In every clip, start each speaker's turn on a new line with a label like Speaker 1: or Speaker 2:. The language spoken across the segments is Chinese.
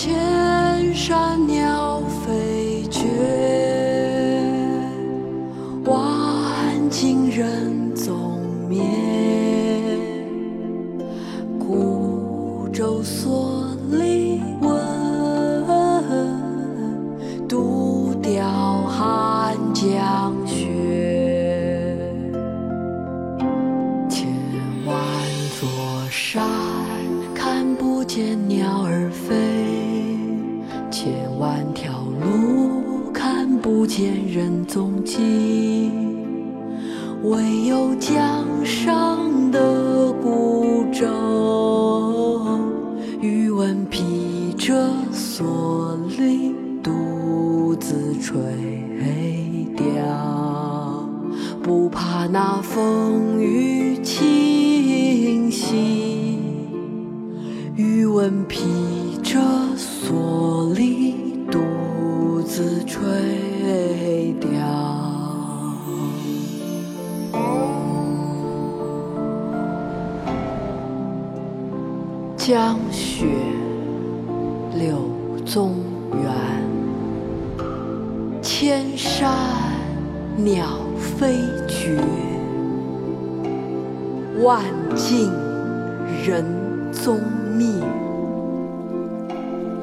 Speaker 1: 千山鸟飞绝，万径人踪灭。孤舟蓑笠翁，独钓寒江雪。千万座山看不见鸟儿飞，不见人踪迹，唯有江上的孤舟，余温披着蓑笠，独自垂钓，不怕那风雨侵袭。余温披着蓑笠，独自垂钓。江雪，柳宗元。千山鸟飞绝，万径人踪灭。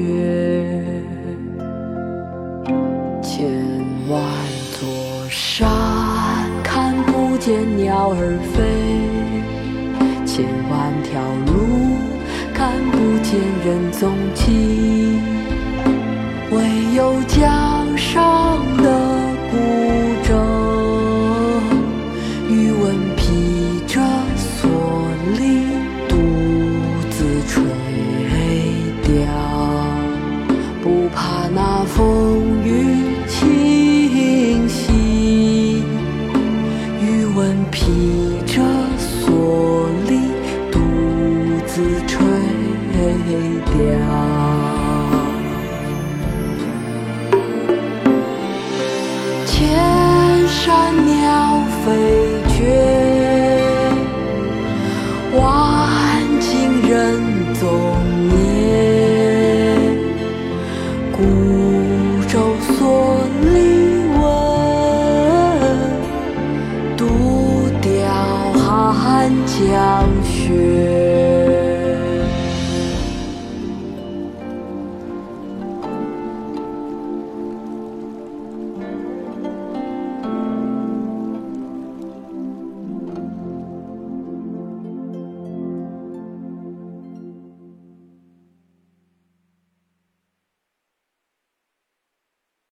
Speaker 1: 月。千万座山看不见鸟儿飞，千万条路看不见人踪迹，唯有家披着蓑笠，独自垂钓。千山鸟飞